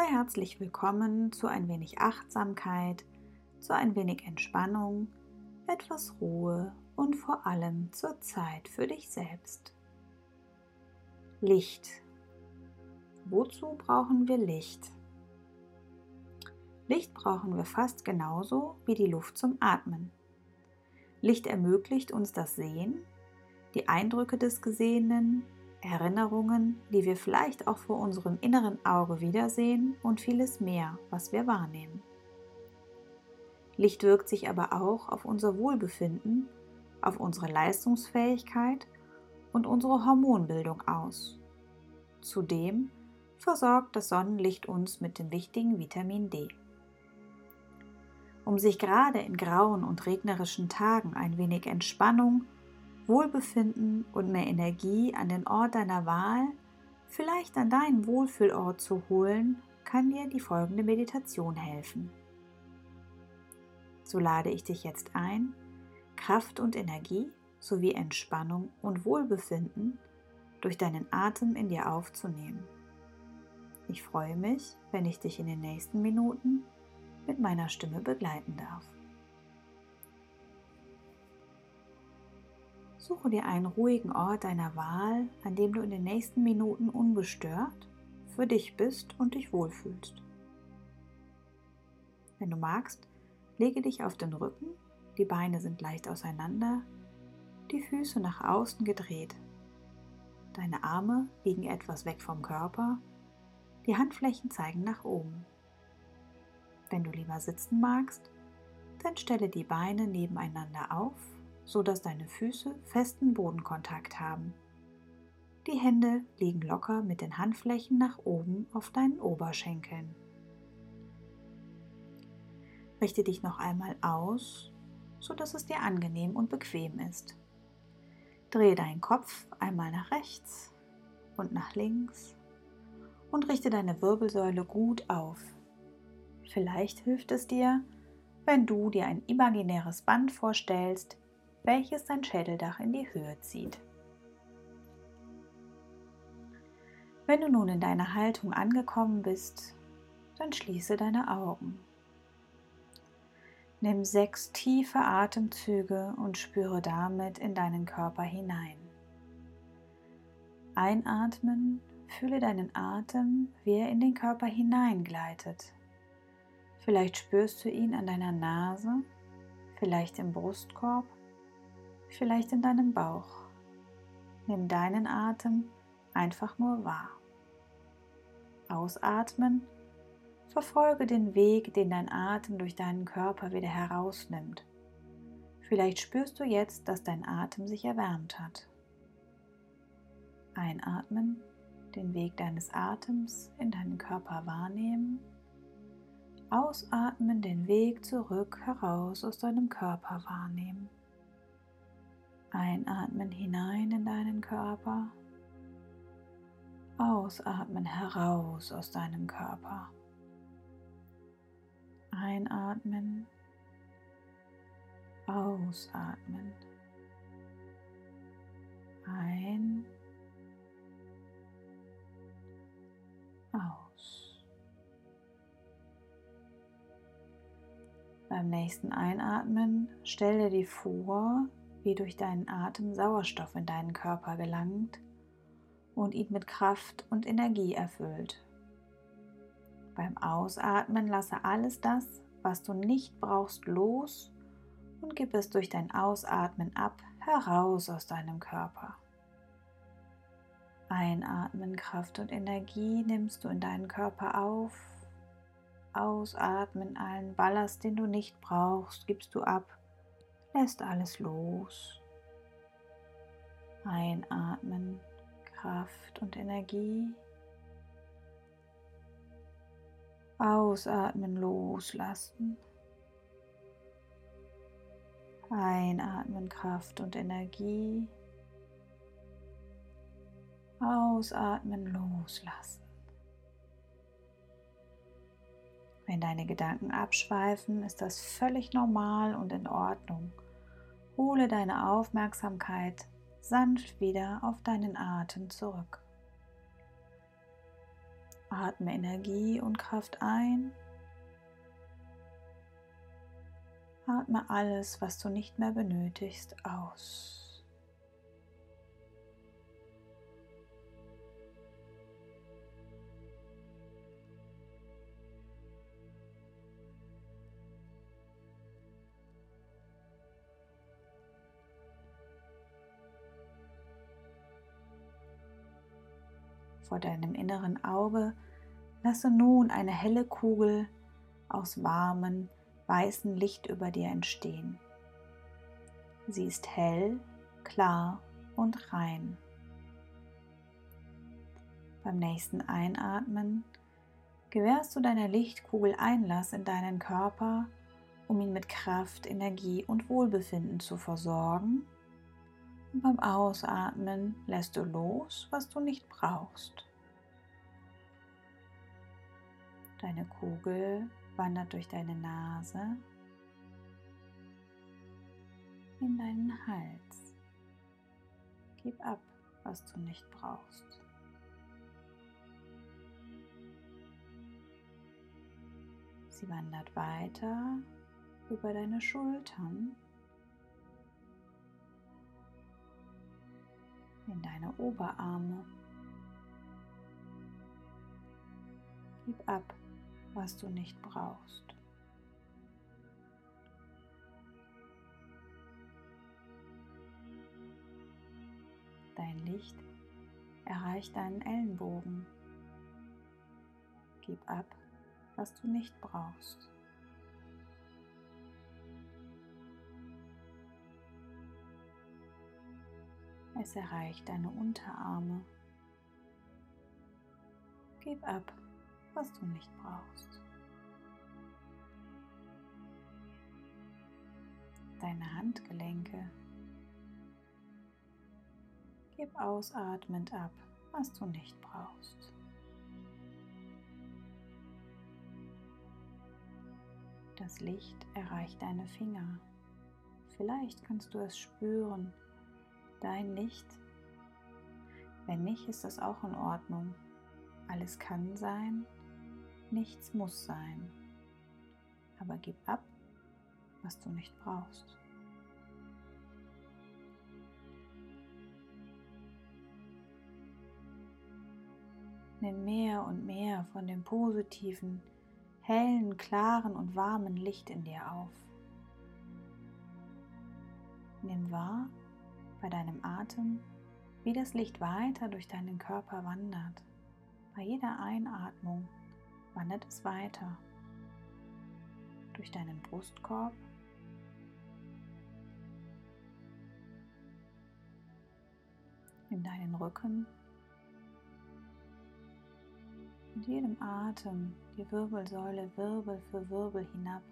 Sei herzlich willkommen zu ein wenig Achtsamkeit, zu ein wenig Entspannung, etwas Ruhe und vor allem zur Zeit für dich selbst. Licht. Wozu brauchen wir Licht? Licht brauchen wir fast genauso wie die Luft zum Atmen. Licht ermöglicht uns das Sehen, die Eindrücke des Gesehenen, Erinnerungen, die wir vielleicht auch vor unserem inneren Auge wiedersehen und vieles mehr, was wir wahrnehmen. Licht wirkt sich aber auch auf unser Wohlbefinden, auf unsere Leistungsfähigkeit und unsere Hormonbildung aus. Zudem versorgt das Sonnenlicht uns mit dem wichtigen Vitamin D. Um sich gerade in grauen und regnerischen Tagen ein wenig Entspannung Wohlbefinden und mehr Energie an den Ort deiner Wahl, vielleicht an deinen Wohlfühlort zu holen, kann dir die folgende Meditation helfen. So lade ich dich jetzt ein, Kraft und Energie sowie Entspannung und Wohlbefinden durch deinen Atem in dir aufzunehmen. Ich freue mich, wenn ich dich in den nächsten Minuten mit meiner Stimme begleiten darf. Suche dir einen ruhigen Ort deiner Wahl, an dem du in den nächsten Minuten ungestört für dich bist und dich wohlfühlst. Wenn du magst, lege dich auf den Rücken, die Beine sind leicht auseinander, die Füße nach außen gedreht. Deine Arme liegen etwas weg vom Körper, die Handflächen zeigen nach oben. Wenn du lieber sitzen magst, dann stelle die Beine nebeneinander auf so dass deine Füße festen Bodenkontakt haben. Die Hände liegen locker mit den Handflächen nach oben auf deinen Oberschenkeln. Richte dich noch einmal aus, so dass es dir angenehm und bequem ist. Drehe deinen Kopf einmal nach rechts und nach links und richte deine Wirbelsäule gut auf. Vielleicht hilft es dir, wenn du dir ein imaginäres Band vorstellst, welches sein Schädeldach in die Höhe zieht. Wenn du nun in deiner Haltung angekommen bist, dann schließe deine Augen. Nimm sechs tiefe Atemzüge und spüre damit in deinen Körper hinein. Einatmen, fühle deinen Atem, wie er in den Körper hineingleitet. Vielleicht spürst du ihn an deiner Nase, vielleicht im Brustkorb vielleicht in deinem Bauch. Nimm deinen Atem einfach nur wahr. Ausatmen. Verfolge den Weg, den dein Atem durch deinen Körper wieder herausnimmt. Vielleicht spürst du jetzt, dass dein Atem sich erwärmt hat. Einatmen, den Weg deines Atems in deinen Körper wahrnehmen. Ausatmen, den Weg zurück heraus aus deinem Körper wahrnehmen. Einatmen hinein in deinen Körper. Ausatmen heraus aus deinem Körper. Einatmen. Ausatmen. Ein. Aus. Beim nächsten Einatmen stell dir vor, wie durch deinen Atem Sauerstoff in deinen Körper gelangt und ihn mit Kraft und Energie erfüllt. Beim Ausatmen lasse alles das, was du nicht brauchst, los und gib es durch dein Ausatmen ab heraus aus deinem Körper. Einatmen, Kraft und Energie nimmst du in deinen Körper auf. Ausatmen, allen Ballast, den du nicht brauchst, gibst du ab lässt alles los. Einatmen, Kraft und Energie. Ausatmen, loslassen. Einatmen, Kraft und Energie. Ausatmen, loslassen. Wenn deine Gedanken abschweifen, ist das völlig normal und in Ordnung. Hole deine Aufmerksamkeit sanft wieder auf deinen Atem zurück. Atme Energie und Kraft ein. Atme alles, was du nicht mehr benötigst, aus. Vor deinem inneren Auge lasse nun eine helle Kugel aus warmem, weißen Licht über dir entstehen. Sie ist hell, klar und rein. Beim nächsten Einatmen gewährst du deiner Lichtkugel Einlass in deinen Körper, um ihn mit Kraft, Energie und Wohlbefinden zu versorgen und beim Ausatmen lässt du los, was du nicht brauchst. Deine Kugel wandert durch deine Nase in deinen Hals. Gib ab, was du nicht brauchst. Sie wandert weiter über deine Schultern in deine Oberarme. Gib ab, was du nicht brauchst. Dein Licht erreicht deinen Ellenbogen. Gib ab, was du nicht brauchst. Es erreicht deine Unterarme. Gib ab, was du nicht brauchst. Deine Handgelenke. Gib ausatmend ab, was du nicht brauchst. Das Licht erreicht deine Finger. Vielleicht kannst du es spüren, dein Licht? Wenn nicht, ist das auch in Ordnung. Alles kann sein, nichts muss sein. Aber gib ab, was du nicht brauchst. Nimm mehr und mehr von dem positiven, hellen, klaren und warmen Licht in dir auf. Nimm wahr, bei deinem Atem, wie das Licht weiter durch deinen Körper wandert. Bei jeder Einatmung wandert es weiter durch deinen Brustkorb, in deinen Rücken. Mit jedem Atem die Wirbelsäule Wirbel für Wirbel hinab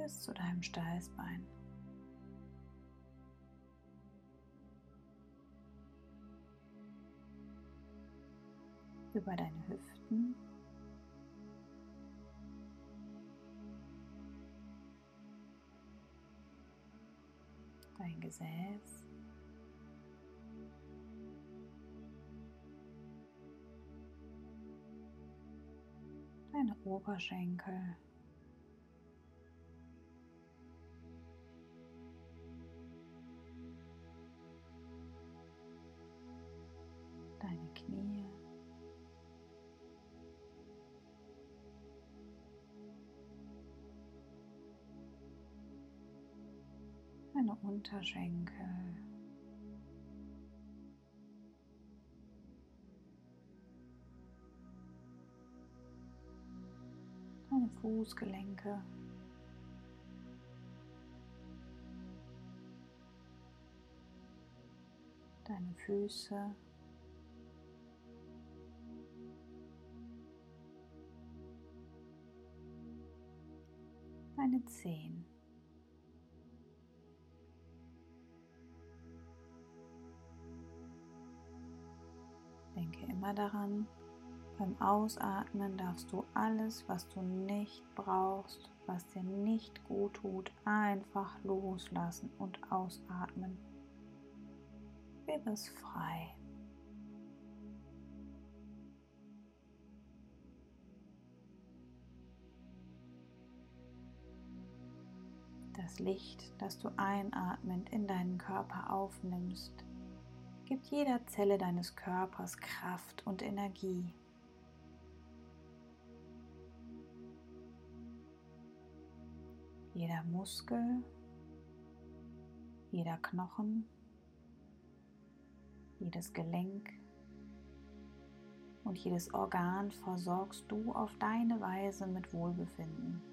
bis zu deinem Steißbein. Über deine Hüften. Dein Gesäß. Deine Oberschenkel. Deine Unterschenkel. Deine Fußgelenke. Deine Füße. Deine Zehen. Immer daran, beim Ausatmen darfst du alles, was du nicht brauchst, was dir nicht gut tut, einfach loslassen und ausatmen. Gib es frei. Das Licht, das du einatmend in deinen Körper aufnimmst, gibt jeder Zelle deines Körpers Kraft und Energie. Jeder Muskel, jeder Knochen, jedes Gelenk und jedes Organ versorgst du auf deine Weise mit Wohlbefinden.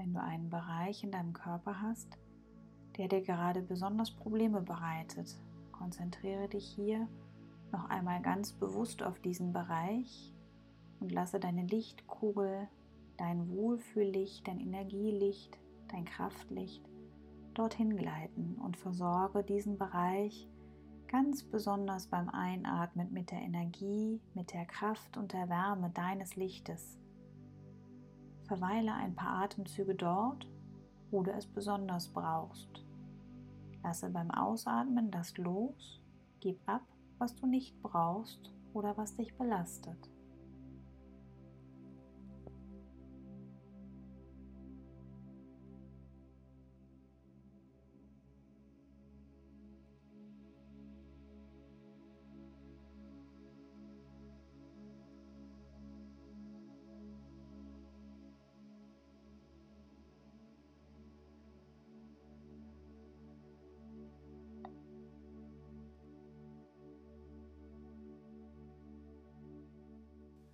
Wenn du einen Bereich in deinem Körper hast, der dir gerade besonders Probleme bereitet. Konzentriere dich hier noch einmal ganz bewusst auf diesen Bereich und lasse deine Lichtkugel, dein Wohlfühllicht, dein Energielicht, dein Kraftlicht dorthin gleiten und versorge diesen Bereich ganz besonders beim Einatmen mit der Energie, mit der Kraft und der Wärme deines Lichtes. Verweile ein paar Atemzüge dort, wo du es besonders brauchst. Lasse beim Ausatmen das los, gib ab, was du nicht brauchst oder was dich belastet.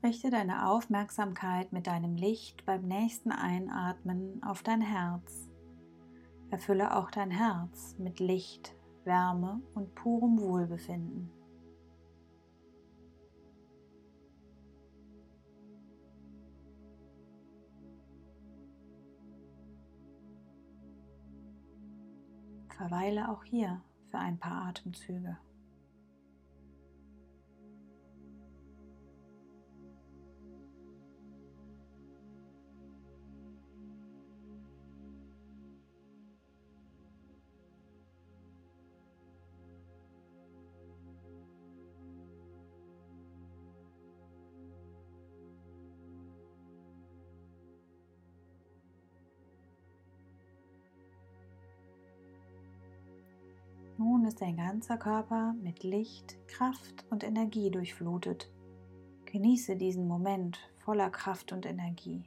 Richte deine Aufmerksamkeit mit deinem Licht beim nächsten Einatmen auf dein Herz. Erfülle auch dein Herz mit Licht, Wärme und purem Wohlbefinden. Verweile auch hier für ein paar Atemzüge. Nun ist dein ganzer Körper mit Licht, Kraft und Energie durchflutet. Genieße diesen Moment voller Kraft und Energie.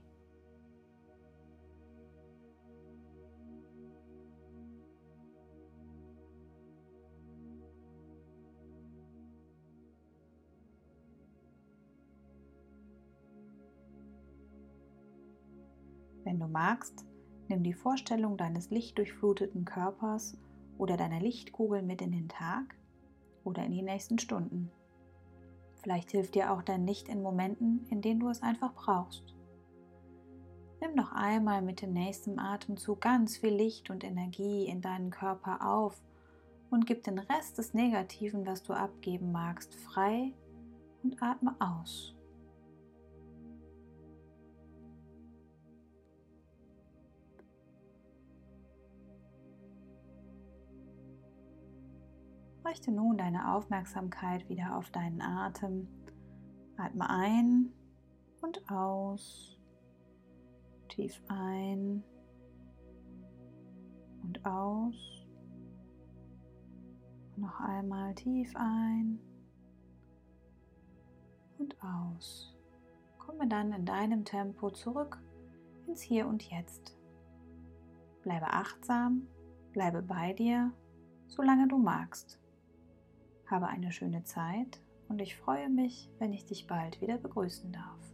Wenn du magst, nimm die Vorstellung deines lichtdurchfluteten Körpers oder deiner Lichtkugel mit in den Tag oder in die nächsten Stunden. Vielleicht hilft dir auch dein Licht in Momenten, in denen du es einfach brauchst. Nimm noch einmal mit dem nächsten Atemzug ganz viel Licht und Energie in deinen Körper auf und gib den Rest des Negativen, was du abgeben magst, frei und atme aus. Richte nun deine Aufmerksamkeit wieder auf deinen Atem. Atme ein und aus. Tief ein und aus. noch einmal tief ein und aus. Komme dann in deinem Tempo zurück ins Hier und Jetzt. Bleibe achtsam, bleibe bei dir, solange du magst. Habe eine schöne Zeit und ich freue mich, wenn ich dich bald wieder begrüßen darf.